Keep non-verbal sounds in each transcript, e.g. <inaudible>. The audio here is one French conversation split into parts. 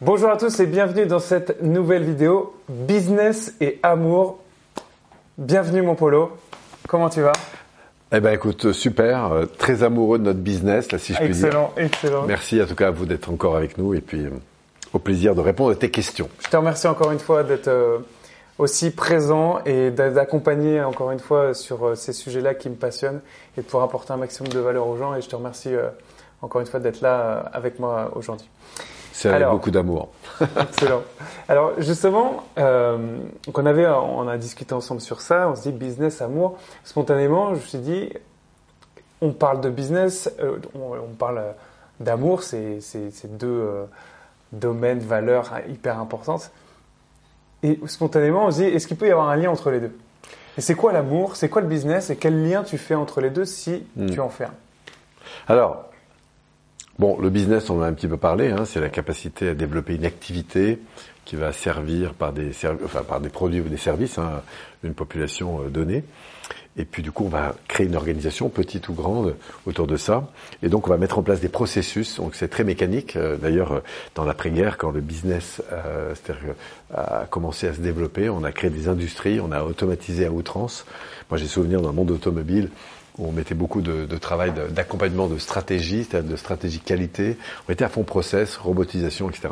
Bonjour à tous et bienvenue dans cette nouvelle vidéo Business et amour. Bienvenue mon Polo. Comment tu vas? Eh ben écoute, super, euh, très amoureux de notre business, là si je puis dire. Excellent, excellent. Merci en tout cas à vous d'être encore avec nous et puis euh, au plaisir de répondre à tes questions. Je te remercie encore une fois d'être euh, aussi présent et d'a- d'accompagner encore une fois sur ces sujets-là qui me passionnent et de pouvoir apporter un maximum de valeur aux gens. Et je te remercie encore une fois d'être là avec moi aujourd'hui. C'est avec Alors. beaucoup d'amour. <laughs> Excellent. Alors justement, euh, on avait, on a discuté ensemble sur ça. On se dit business, amour. Spontanément, je me suis dit, on parle de business, euh, on, on parle euh, d'amour. C'est c'est- c'est deux euh, domaines, valeurs hein, hyper importantes. Et spontanément, on se dit, est-ce qu'il peut y avoir un lien entre les deux? Et c'est quoi l'amour? C'est quoi le business? Et quel lien tu fais entre les deux si Hmm. tu en fais un? Alors, bon, le business, on en a un petit peu parlé, hein, c'est la capacité à développer une activité qui va servir par des, enfin, par des produits ou des services hein, une population euh, donnée. Et puis du coup, on va créer une organisation, petite ou grande, autour de ça. Et donc, on va mettre en place des processus. Donc, c'est très mécanique. Euh, D'ailleurs, euh, dans l'après-guerre, quand le business euh, a commencé à se développer, on a créé des industries, on a automatisé à outrance. Moi, j'ai souvenir dans le monde automobile on mettait beaucoup de, de travail d'accompagnement de stratégie, c'est-à-dire de stratégie qualité. On était à fond process, robotisation, etc.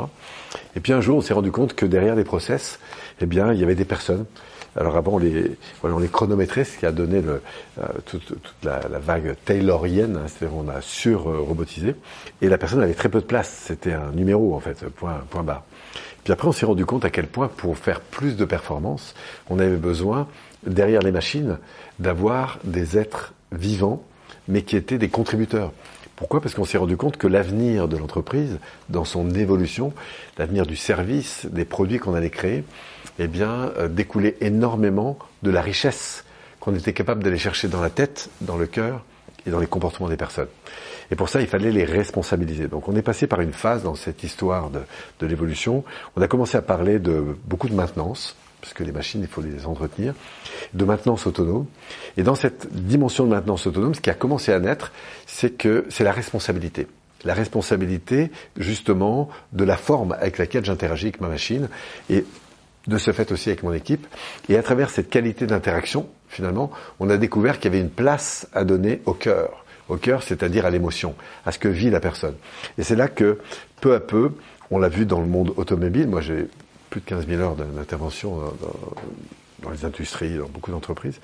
Et puis un jour, on s'est rendu compte que derrière les process, eh bien, il y avait des personnes. Alors avant, on les, voilà, on les chronométrait, ce qui a donné le, euh, toute, toute la, la vague taylorienne, hein, c'est-à-dire on a sur-robotisé. Et la personne avait très peu de place, c'était un numéro en fait, point, point barre. Puis après, on s'est rendu compte à quel point, pour faire plus de performance, on avait besoin, derrière les machines, d'avoir des êtres vivants, mais qui étaient des contributeurs. Pourquoi? Parce qu'on s'est rendu compte que l'avenir de l'entreprise, dans son évolution, l'avenir du service, des produits qu'on allait créer, eh bien, euh, découlait énormément de la richesse qu'on était capable d'aller chercher dans la tête, dans le cœur et dans les comportements des personnes. Et pour ça, il fallait les responsabiliser. Donc on est passé par une phase dans cette histoire de, de l'évolution. On a commencé à parler de beaucoup de maintenance, parce que les machines, il faut les entretenir, de maintenance autonome. Et dans cette dimension de maintenance autonome, ce qui a commencé à naître, c'est que c'est la responsabilité. La responsabilité, justement, de la forme avec laquelle j'interagis avec ma machine. Et de ce fait aussi avec mon équipe. Et à travers cette qualité d'interaction, finalement, on a découvert qu'il y avait une place à donner au cœur. Au cœur, c'est-à-dire à l'émotion, à ce que vit la personne. Et c'est là que, peu à peu, on l'a vu dans le monde automobile. Moi, j'ai plus de 15 000 heures d'intervention dans, les industries, dans beaucoup d'entreprises.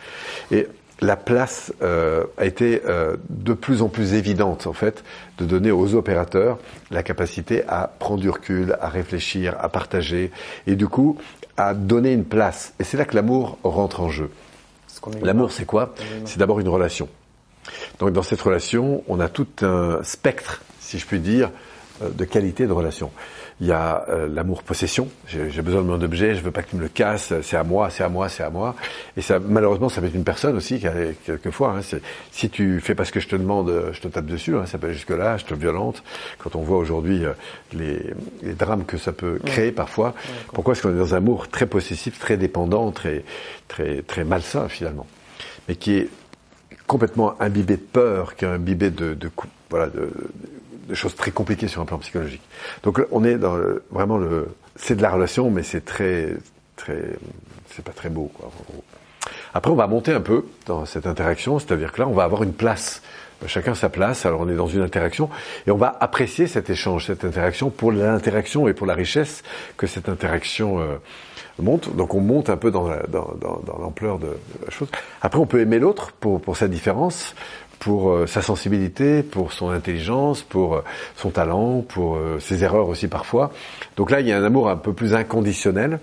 Et la place euh, a été euh, de plus en plus évidente, en fait, de donner aux opérateurs la capacité à prendre du recul, à réfléchir, à partager, et du coup, à donner une place. Et c'est là que l'amour rentre en jeu. Ce L'amour, c'est quoi. C'est d'abord une relation. Donc dans cette relation, on a tout un spectre, si je puis dire, de qualité de relation. Il y a euh, l'amour possession. J'ai besoin de mon objet, je veux pas que tu me le casses. C'est à moi, c'est à moi, c'est à moi. Et ça, malheureusement, ça peut être une personne aussi, quelquefois. Hein, si tu fais pas ce que je te demande, euh, je te tape dessus. Hein, ça peut aller jusque là, je te violente. Quand on voit aujourd'hui euh, les, les drames que ça peut créer parfois, pourquoi est-ce qu'on est dans un amour très possessif, très dépendant, très très très malsain finalement, mais qui est complètement imbibé de peur, qui est imbibé de, voilà de, de choses très compliquées sur un plan psychologique. Donc on est dans le- vraiment le, c'est de la relation, mais c'est très très, c'est pas très beau quoi. Après, on va monter un peu dans cette interaction, c'est-à-dire que là, on va avoir une place. Chacun sa place, alors on est dans une interaction, et on va apprécier cet échange, cette interaction pour l'interaction et pour la richesse que cette interaction euh, monte. Donc on monte un peu dans la- dans- dans- dans l'ampleur de la chose. Après, on peut aimer l'autre pour, pour sa différence, pour euh, sa sensibilité, pour son intelligence, pour euh, son talent, pour euh, ses erreurs aussi parfois. Donc là, il y a un amour un peu plus inconditionnel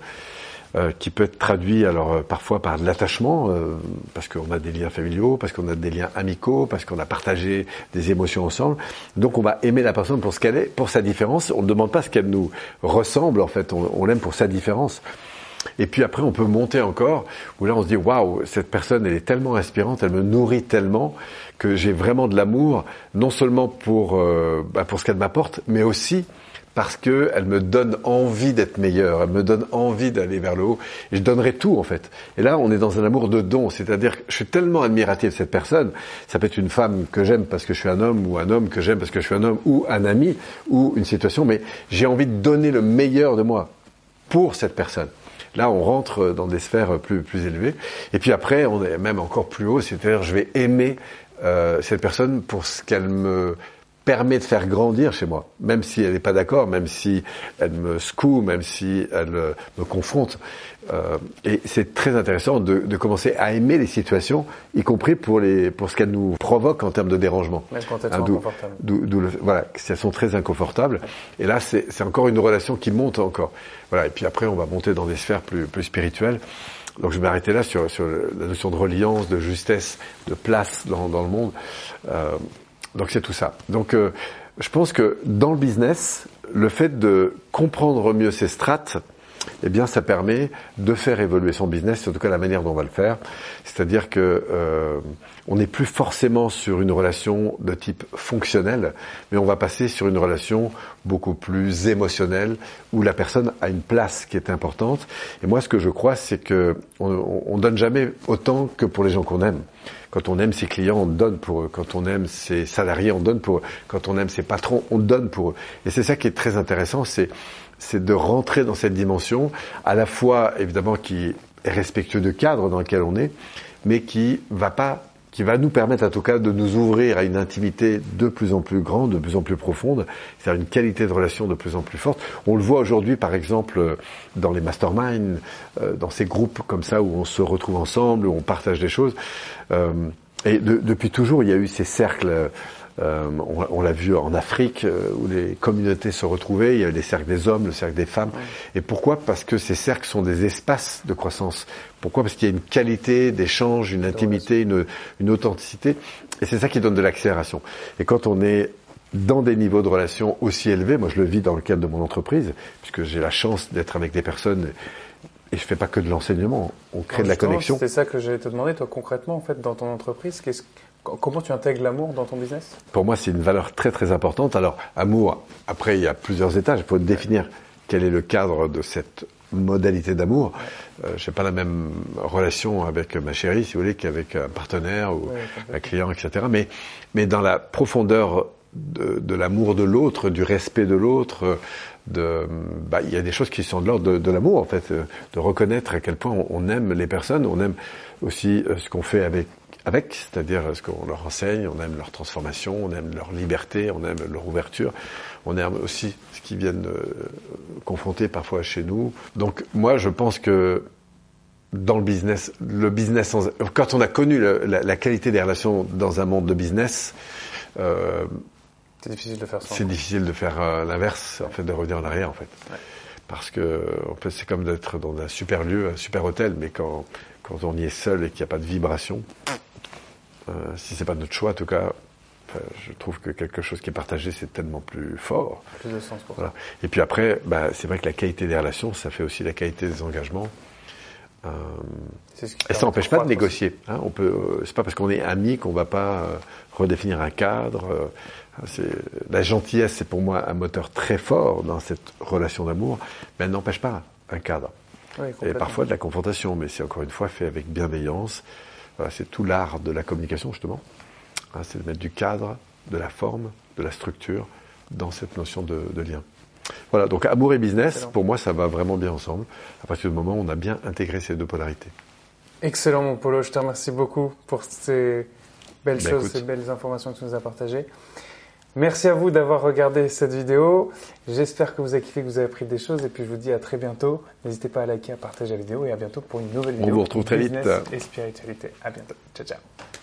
euh, qui peut être traduit alors parfois par de l'attachement, euh, parce qu'on a des liens familiaux, parce qu'on a des liens amicaux, parce qu'on a partagé des émotions ensemble. Donc on va aimer la personne pour ce qu'elle est, pour sa différence. On ne demande pas ce qu'elle nous ressemble, en fait, on, on l'aime pour sa différence. Et puis après, on peut monter encore, où là on se dit, waouh, cette personne, elle est tellement inspirante, elle me nourrit tellement que j'ai vraiment de l'amour, non seulement pour, euh, bah, pour ce qu'elle m'apporte, mais aussi parce que elle me donne envie d'être meilleur, elle me donne envie d'aller vers le haut, je donnerai tout en fait. Et là, on est dans un amour de don, c'est-à-dire que je suis tellement admiratif de cette personne, ça peut être une femme que j'aime parce que je suis un homme, ou un homme que j'aime parce que je suis un homme, ou un ami, ou une situation, mais j'ai envie de donner le meilleur de moi pour cette personne. Là, on rentre dans des sphères plus, plus élevées. Et puis après, on est même encore plus haut, c'est-à-dire je vais aimer euh, cette personne pour ce qu'elle me permet de faire grandir chez moi, même si elle n'est pas d'accord, même si elle me secoue, même si elle euh, me confronte. Euh, et c'est très intéressant de, de, commencer à aimer les situations, y compris pour les pour ce qu'elles nous provoquent en termes de dérangement. Même quand elles sont inconfortables. voilà, elles sont très inconfortables. Et là, c'est encore une relation qui monte encore. Voilà. Et puis après, on va monter dans des sphères plus plus spirituelles. Donc je vais m'arrêter là sur, sur la notion de reliance, de justesse, de place dans, dans le monde. Euh, donc c'est tout ça. Donc euh, je pense que dans le business, le fait de comprendre mieux ces strates, eh bien, ça permet de faire évoluer son business, en tout cas la manière dont on va le faire. C'est-à-dire que euh, on n'est plus forcément sur une relation de type fonctionnel, mais on va passer sur une relation beaucoup plus émotionnelle où la personne a une place qui est importante. Et moi, ce que je crois, c'est que on, on donne jamais autant que pour les gens qu'on aime. Quand on aime ses clients, on donne pour eux. Quand on aime ses salariés, on donne pour eux. Quand on aime ses patrons, on donne pour eux. Et c'est ça qui est très intéressant, c'est c'est de rentrer dans cette dimension, à la fois évidemment qui est respectueux de cadre dans lequel on est, mais qui va pas qui va nous permettre en tout cas de nous ouvrir à une intimité de plus en plus grande, de plus en plus profonde, c'est-à-dire une qualité de relation de plus en plus forte. On le voit aujourd'hui par exemple dans les masterminds, euh, dans ces groupes comme ça où on se retrouve ensemble, où on partage des choses. Euh, et depuis toujours, il y a eu ces cercles euh, on, on l'a vu en Afrique euh, où les communautés se retrouvaient. Il y avait les cercles des hommes, le cercle des femmes. Et pourquoi Parce que ces cercles sont des espaces de croissance. Pourquoi Parce qu'il y a une qualité d'échange, une intimité, une, une authenticité. Et c'est ça qui donne de l'accélération. Et quand on est dans des niveaux de relations aussi élevés, moi je le vis dans le cadre de mon entreprise, puisque j'ai la chance d'être avec des personnes et je fais pas que de l'enseignement, on crée de la connexion. C'est ça que j'allais te demander, toi concrètement, en fait, dans ton entreprise, qu'est-ce Comment tu intègres l'amour dans ton business? Pour moi, c'est une valeur très très importante. Alors, amour, après, il y a plusieurs étages. Il faut définir quel est le cadre de cette modalité d'amour. Euh, je n'ai pas la même relation avec ma chérie, si vous voulez, qu'avec un partenaire ou un client, etc. Mais, mais dans la profondeur de, l'amour de l'autre, du respect de l'autre, de, bah, il y a des choses qui sont de l'ordre de, l'amour, en fait, de reconnaître à quel point on, aime les personnes, on aime aussi euh, ce qu'on fait avec avec, c'est-à-dire ce qu'on leur enseigne, on aime leur transformation, on aime leur liberté, on aime leur ouverture, on aime aussi ce qu'ils viennent euh, confronter parfois chez nous. Donc moi, je pense que dans le business, le business, quand on a connu la, qualité des relations dans un monde de business, euh, c'est difficile de faire ça. C'est difficile de faire euh, l'inverse, en fait, de revenir en arrière, en fait. Ouais. Parce que en fait, c'est comme d'être dans un super lieu, un super hôtel, mais quand quand on y est seul et qu'il n'y a pas de vibration, euh, si c'est pas notre choix, en tout cas, je trouve que quelque chose qui est partagé, c'est tellement plus fort. Plus de sens pour voilà. ça. Et puis après, bah, c'est vrai que la qualité des relations, ça fait aussi la qualité des engagements. Euh, ce et ça n'empêche pas de négocier. Hein, on peut, euh, c'est pas parce qu'on est amis qu'on va pas euh, redéfinir un cadre. Euh, la gentillesse, c'est pour moi un moteur très fort dans cette relation d'amour, mais elle n'empêche pas un cadre. Oui, et parfois de la confrontation, mais c'est encore une fois fait avec bienveillance, voilà, c'est tout l'art de la communication, justement. Hein, c'est de mettre du cadre, de la forme, de la structure dans cette notion de, de lien. Voilà, donc amour et business, Excellent. pour moi, ça va vraiment bien ensemble, à partir du moment où on a bien intégré ces deux polarités. Excellent, mon Polo. Je te remercie beaucoup pour ces belles ben choses, écoute. ces belles informations que tu nous as partagées. Merci à vous d'avoir regardé cette vidéo. J'espère que vous avez kiffé, que vous avez appris des choses. Et puis je vous dis à très bientôt. N'hésitez pas à liker, à partager la vidéo et à bientôt pour une nouvelle vidéo. On vous retrouve très vite. Et spiritualité. À bientôt. Ciao, ciao.